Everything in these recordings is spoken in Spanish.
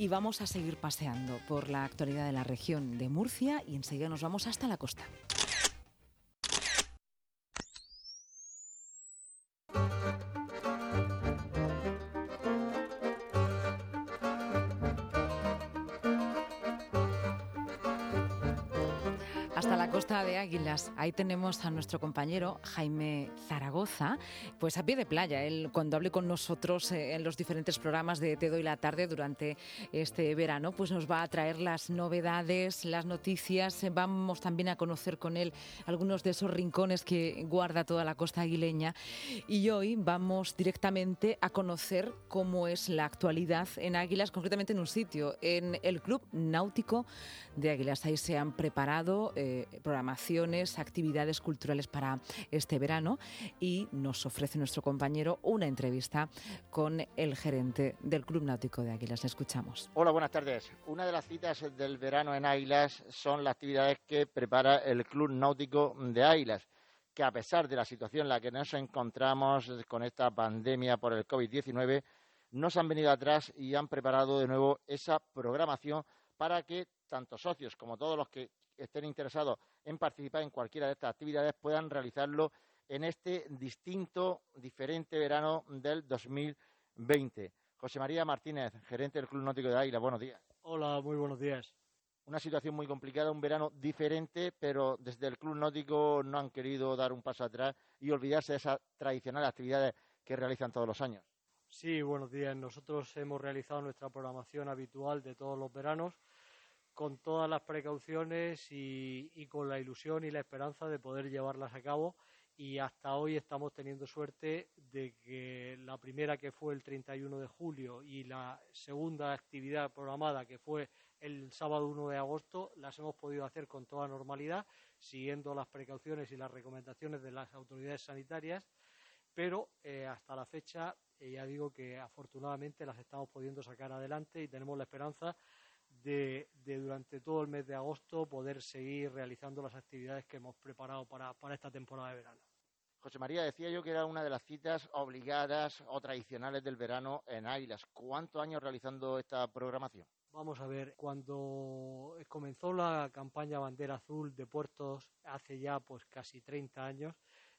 Y vamos a seguir paseando por la actualidad de la región de Murcia y enseguida nos vamos hasta la costa. Ahí tenemos a nuestro compañero Jaime Zaragoza, pues a pie de playa. Él cuando hable con nosotros eh, en los diferentes programas de Te doy la tarde durante este verano, pues nos va a traer las novedades, las noticias. Vamos también a conocer con él algunos de esos rincones que guarda toda la costa aguileña. Y hoy vamos directamente a conocer cómo es la actualidad en Águilas, concretamente en un sitio, en el Club Náutico de Águilas. Ahí se han preparado eh, programaciones, actividades culturales para este verano y nos ofrece nuestro compañero una entrevista con el gerente del Club Náutico de Águilas. Escuchamos. Hola, buenas tardes. Una de las citas del verano en Águilas son las actividades que prepara el Club Náutico de Águilas que a pesar de la situación en la que nos encontramos con esta pandemia por el COVID-19, nos han venido atrás y han preparado de nuevo esa programación para que tanto socios como todos los que estén interesados en participar en cualquiera de estas actividades puedan realizarlo en este distinto, diferente verano del 2020. José María Martínez, gerente del Club Náutico de Águila, buenos días. Hola, muy buenos días. Una situación muy complicada, un verano diferente, pero desde el Club Náutico no han querido dar un paso atrás y olvidarse de esas tradicionales actividades que realizan todos los años. Sí, buenos días. Nosotros hemos realizado nuestra programación habitual de todos los veranos con todas las precauciones y, con la ilusión y la esperanza de poder llevarlas a cabo y hasta hoy estamos teniendo suerte de que la primera que fue el 31 de julio y la segunda actividad programada que fue el sábado 1 de agosto las hemos podido hacer con toda normalidad siguiendo las precauciones y las recomendaciones de las autoridades sanitarias pero eh, hasta la fecha eh, ya digo que afortunadamente las estamos pudiendo sacar adelante y tenemos la esperanza de, durante todo el mes de agosto poder seguir realizando las actividades que hemos preparado para, esta temporada de verano. José María, decía yo que era una de las citas obligadas o tradicionales del verano en Águilas. ¿Cuántos años realizando esta programación? Vamos a ver, cuando comenzó la campaña Bandera Azul de puertos hace ya pues casi 30 años,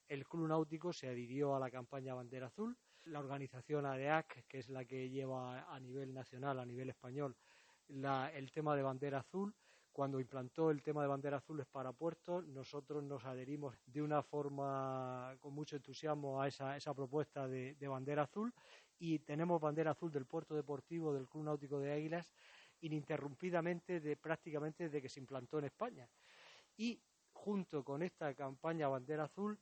el Club Náutico se adhirió a la campaña Bandera Azul. La organización ADEAC, que es la que lleva a nivel nacional, a nivel español, el tema de bandera azul. Cuando implantó el tema de bandera azules para puertos, nosotros nos adherimos de una forma con mucho entusiasmo a esa, esa propuesta de, bandera azul y tenemos bandera azul del puerto deportivo del Club Náutico de Águilas ininterrumpidamente de prácticamente desde que se implantó en España. Y junto con esta campaña bandera azul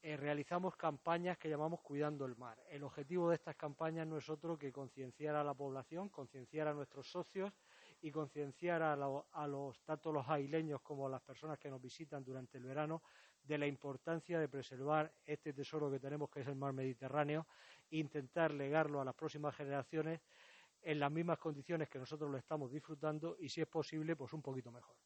eh, realizamos campañas que llamamos Cuidando el Mar. El objetivo de estas campañas no es otro que concienciar a la población, concienciar a nuestros socios y concienciar a, los, tanto los aileños como a las personas que nos visitan durante el verano de la importancia de preservar este tesoro que tenemos que es el mar Mediterráneo e intentar legarlo a las próximas generaciones en las mismas condiciones que nosotros lo estamos disfrutando y si es posible pues un poquito mejor.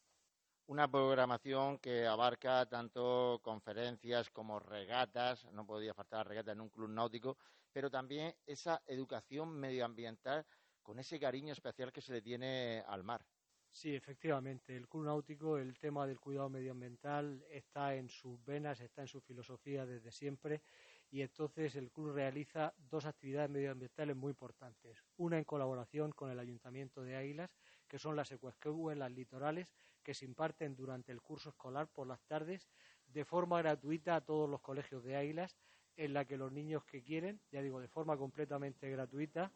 Una programación que abarca tanto conferencias como regatas, no podía faltar regatas en un club náutico, pero también esa educación medioambiental con ese cariño especial que se le tiene al mar. Sí, efectivamente. El Club Náutico, el tema del cuidado medioambiental está en sus venas, está en su filosofía desde siempre y entonces el club realiza dos actividades medioambientales muy importantes. Una en colaboración con el Ayuntamiento de Águilas, que son las ecuesqueu en las litorales, que se imparten durante el curso escolar por las tardes de forma gratuita a todos los colegios de Águilas, en la que los niños que quieren, ya digo, de forma completamente gratuita,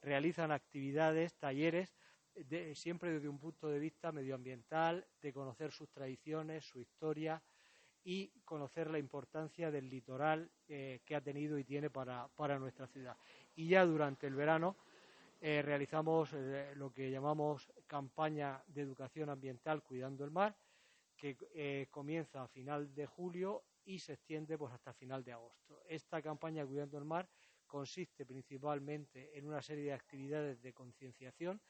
realizan actividades, talleres, siempre desde un punto de vista medioambiental, de conocer sus tradiciones, su historia y conocer la importancia del litoral eh, que ha tenido y tiene para, nuestra ciudad. Y ya durante el verano eh, realizamos eh, lo que llamamos campaña de educación ambiental Cuidando el Mar, que comienza a final de julio y se extiende pues, hasta final de agosto. Esta campaña Cuidando el Mar consiste principalmente en una serie de actividades de concienciación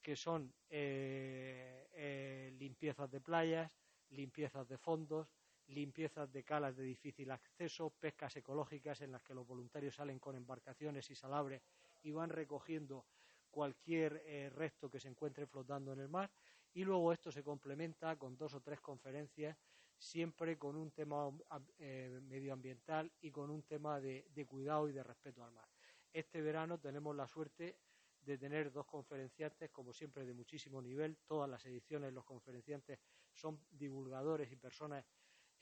que son eh, eh, limpiezas de playas, limpiezas de fondos, limpiezas de calas de difícil acceso, pescas ecológicas en las que los voluntarios salen con embarcaciones y salabres y van recogiendo cualquier eh, resto que se encuentre flotando en el mar y luego esto se complementa con dos o tres conferencias siempre con un tema eh, medioambiental y con un tema de, cuidado y de respeto al mar. Este verano tenemos la suerte de tener dos conferenciantes, como siempre, de muchísimo nivel. Todas las ediciones los conferenciantes son divulgadores y personas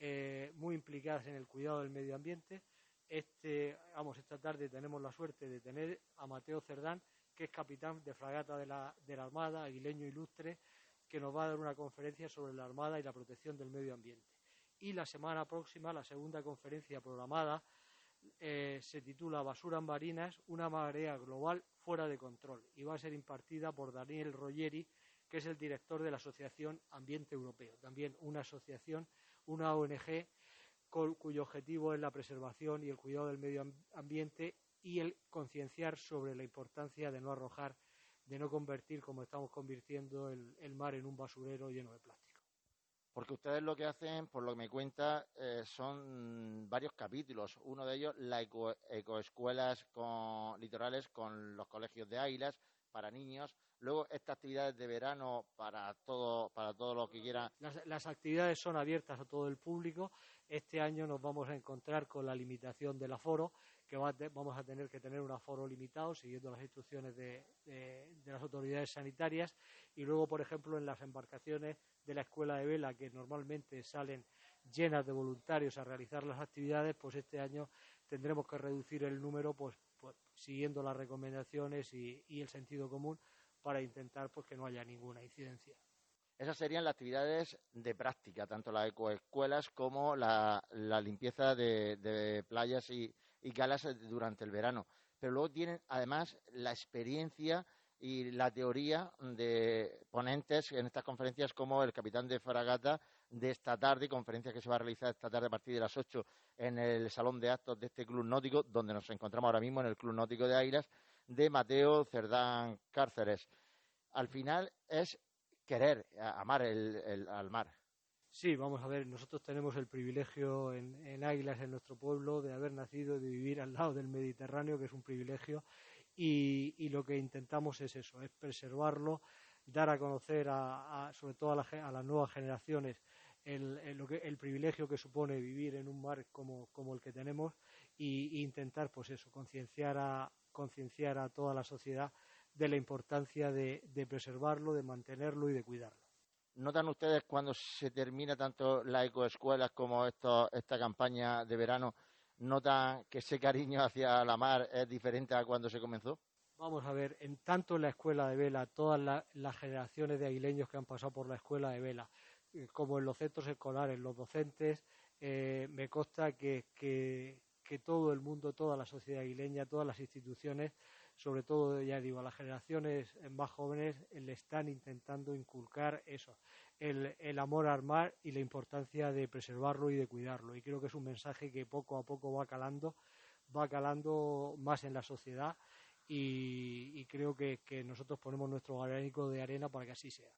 eh, muy implicadas en el cuidado del medio ambiente. Este, vamos, esta tarde tenemos la suerte de tener a Mateo Cerdán, que es capitán de fragata de la, Armada, aguileño ilustre, que nos va a dar una conferencia sobre la Armada y la protección del medio ambiente. Y la semana próxima, la segunda conferencia programada, eh, se titula Basuras marinas, una marea global fuera de control y va a ser impartida por Daniel Rogeri, que es el director de la Asociación Ambiente Europeo, también una asociación, una ONG cuyo objetivo es la preservación y el cuidado del medio ambiente y el concienciar sobre la importancia de no arrojar de no convertir, como estamos convirtiendo, el, mar en un basurero lleno de plástico. Porque ustedes lo que hacen, por lo que me cuenta, eh, son varios capítulos. Uno de ellos, las ecoescuelas con, litorales con los colegios de águilas para niños. Luego, estas actividades de verano para todo, para todo lo que quieran. las, actividades son abiertas a todo el público. Este año nos vamos a encontrar con la limitación del aforo que vamos a tener que tener un aforo limitado siguiendo las instrucciones de, las autoridades sanitarias y luego, por ejemplo, en las embarcaciones de la escuela de vela que normalmente salen llenas de voluntarios a realizar las actividades, pues este año tendremos que reducir el número pues, pues siguiendo las recomendaciones y, el sentido común para intentar pues que no haya ninguna incidencia. Esas serían las actividades de práctica, tanto las ecoescuelas como la, limpieza de playas y, y galas eh, durante el verano. Pero luego tienen además la experiencia y la teoría de ponentes en estas conferencias como el capitán de fragata de esta tarde, conferencia que se va a realizar esta tarde a partir de las 8 en el salón de actos de este club náutico, donde nos encontramos ahora mismo en el club náutico de Airas, de Mateo Cerdán Cárceres. Al final es querer, amar el, al mar. Sí, vamos a ver, nosotros tenemos el privilegio en, Águilas, en nuestro pueblo, de haber nacido, de vivir al lado del Mediterráneo, que es un privilegio, y, lo que intentamos es eso, es preservarlo, dar a conocer, a, sobre todo a, las nuevas generaciones, el, privilegio que supone vivir en un mar como, el que tenemos e intentar, pues eso, concienciar a, concienciar a toda la sociedad de la importancia de preservarlo, de mantenerlo y de cuidarlo. ¿Notan ustedes cuando se termina tanto la ecoescuelas como esta campaña de verano, notan que ese cariño hacia la mar es diferente a cuando se comenzó? Vamos a ver, en tanto en la escuela de vela, todas las generaciones de aguileños que han pasado por la escuela de vela, eh, como en los centros escolares, los docentes, eh, me consta que, que todo el mundo, toda la sociedad aguileña, todas las instituciones sobre todo, ya digo, a las generaciones más jóvenes le están intentando inculcar eso, el, amor al mar y la importancia de preservarlo y de cuidarlo. Y creo que es un mensaje que poco a poco va calando, va calando más en la sociedad y, creo que, nosotros ponemos nuestro granito de arena para que así sea.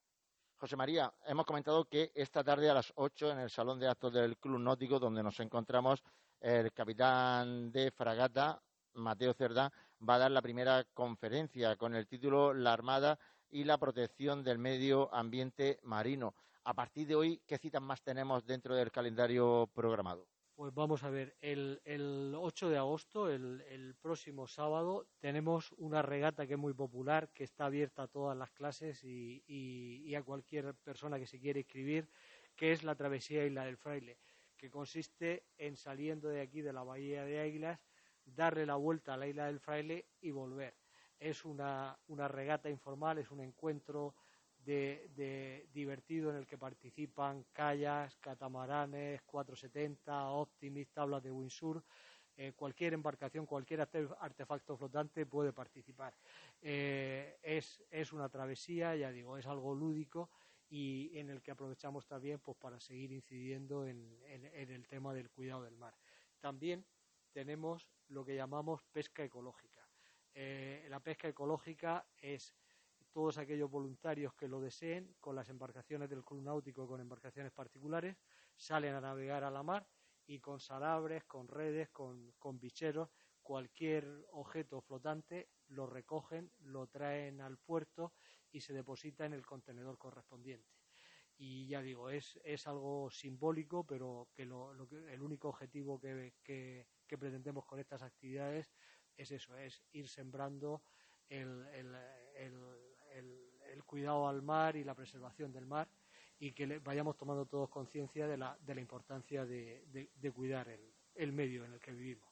José María, hemos comentado que esta tarde a las 8 en el Salón de Actos del Club Náutico, donde nos encontramos, el capitán de fragata, Mateo Cerdá, va a dar la primera conferencia con el título La Armada y la protección del medio ambiente marino. A partir de hoy, ¿qué citas más tenemos dentro del calendario programado? Pues vamos a ver, el, 8 de agosto, el, próximo sábado, tenemos una regata que es muy popular, que está abierta a todas las clases y, a cualquier persona que se quiera inscribir, que es la Travesía Isla del Fraile, que consiste en saliendo de aquí, de la Bahía de Águilas, darle la vuelta a la isla del fraile y volver. Es una, regata informal, es un encuentro de, divertido en el que participan kayaks, catamaranes, 470, Optimist, tablas de windsurf. Eh, cualquier embarcación, cualquier artefacto flotante puede participar. Eh, es, una travesía, ya digo, es algo lúdico y en el que aprovechamos también pues, para seguir incidiendo en, en el tema del cuidado del mar. También tenemos lo que llamamos pesca ecológica. Eh, la pesca ecológica es todos aquellos voluntarios que lo deseen con las embarcaciones del club náutico, con embarcaciones particulares, salen a navegar a la mar y con salabres, con redes, con, bicheros, cualquier objeto flotante lo recogen, lo traen al puerto y se deposita en el contenedor correspondiente. Y ya digo, es, es algo simbólico, pero que, lo, el único objetivo que, que, pretendemos con estas actividades es eso, es ir sembrando el, cuidado al mar y la preservación del mar y que vayamos tomando todos conciencia de la, de la importancia de, cuidar el medio en el que vivimos.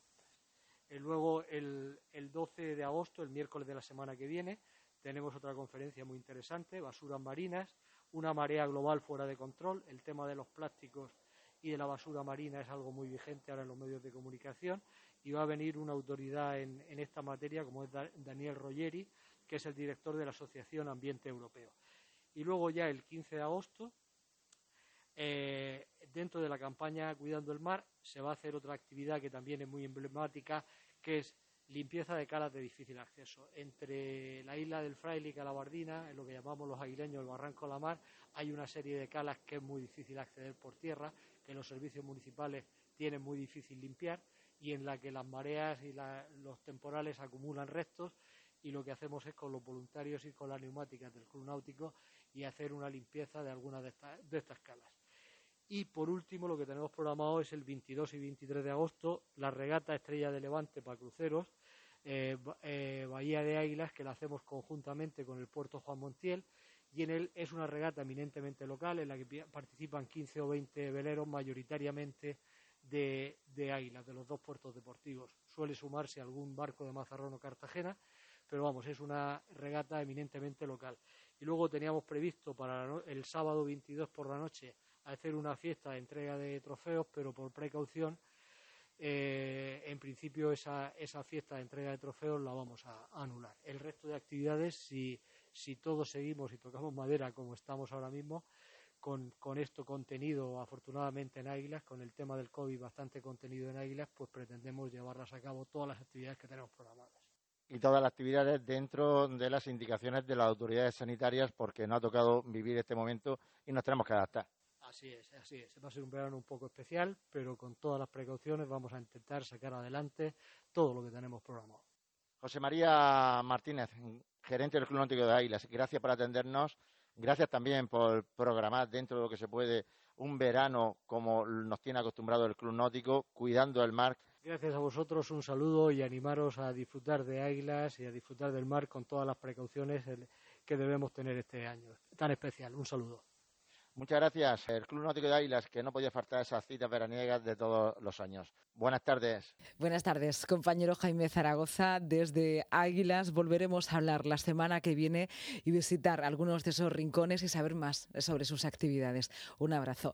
Eh, luego, el, 12 de agosto, el miércoles de la semana que viene, tenemos otra conferencia muy interesante, basuras marinas, una marea global fuera de control. El tema de los plásticos y de la basura marina es algo muy vigente ahora en los medios de comunicación y va a venir una autoridad en, esta materia como es Daniel Rogeri, que es el director de la Asociación Ambiente Europeo. Y luego ya el 15 de agosto, eh, dentro de la campaña Cuidando el Mar, se va a hacer otra actividad que también es muy emblemática, que es limpieza de calas de difícil acceso. Entre la isla del Fraile y Calabardina, en lo que llamamos los aguileños el Barranco de la Mar, hay una serie de calas que es muy difícil acceder por tierra, que los servicios municipales tienen muy difícil limpiar y en la que las mareas y los temporales acumulan restos y lo que hacemos es con los voluntarios y con las neumáticas del club náutico y hacer una limpieza de algunas de, estas calas. Y por último, lo que tenemos programado es el 22 y 23 de agosto, la regata Estrella de Levante para cruceros, eh, eh, Bahía de Águilas, que la hacemos conjuntamente con el puerto Juan Montiel. Y en él es una regata eminentemente local en la que participan 15 o 20 veleros, mayoritariamente de, de Águilas, de los dos puertos deportivos. Suele sumarse algún barco de Mazarrón o Cartagena, pero vamos, es una regata eminentemente local. Y luego teníamos previsto para el sábado 22 por la noche hacer una fiesta de entrega de trofeos, pero por precaución, eh, en principio esa, esa fiesta de entrega de trofeos la vamos a, anular. El resto de actividades, si, si todos seguimos y tocamos madera como estamos ahora mismo, con, con, esto contenido afortunadamente en Águilas, con el tema del COVID bastante contenido en Águilas, pues pretendemos llevarlas a cabo todas las actividades que tenemos programadas. Y todas las actividades dentro de las indicaciones de las autoridades sanitarias, porque no ha tocado vivir este momento y nos tenemos que adaptar. Así es, así es. Va a ser un verano un poco especial, pero con todas las precauciones vamos a intentar sacar adelante todo lo que tenemos programado. José María Martínez, gerente del Club Náutico de Águilas, gracias por atendernos. Gracias también por programar dentro de lo que se puede un verano como nos tiene acostumbrado el Club Náutico, cuidando el mar. Gracias a vosotros, un saludo y animaros a disfrutar de Águilas y a disfrutar del mar con todas las precauciones que debemos tener este año tan especial. Un saludo. Muchas gracias. El Club Náutico de Águilas, que no podía faltar esas citas veraniegas de todos los años. Buenas tardes. Buenas tardes, compañero Jaime Zaragoza. Desde Águilas volveremos a hablar la semana que viene y visitar algunos de esos rincones y saber más sobre sus actividades. Un abrazo.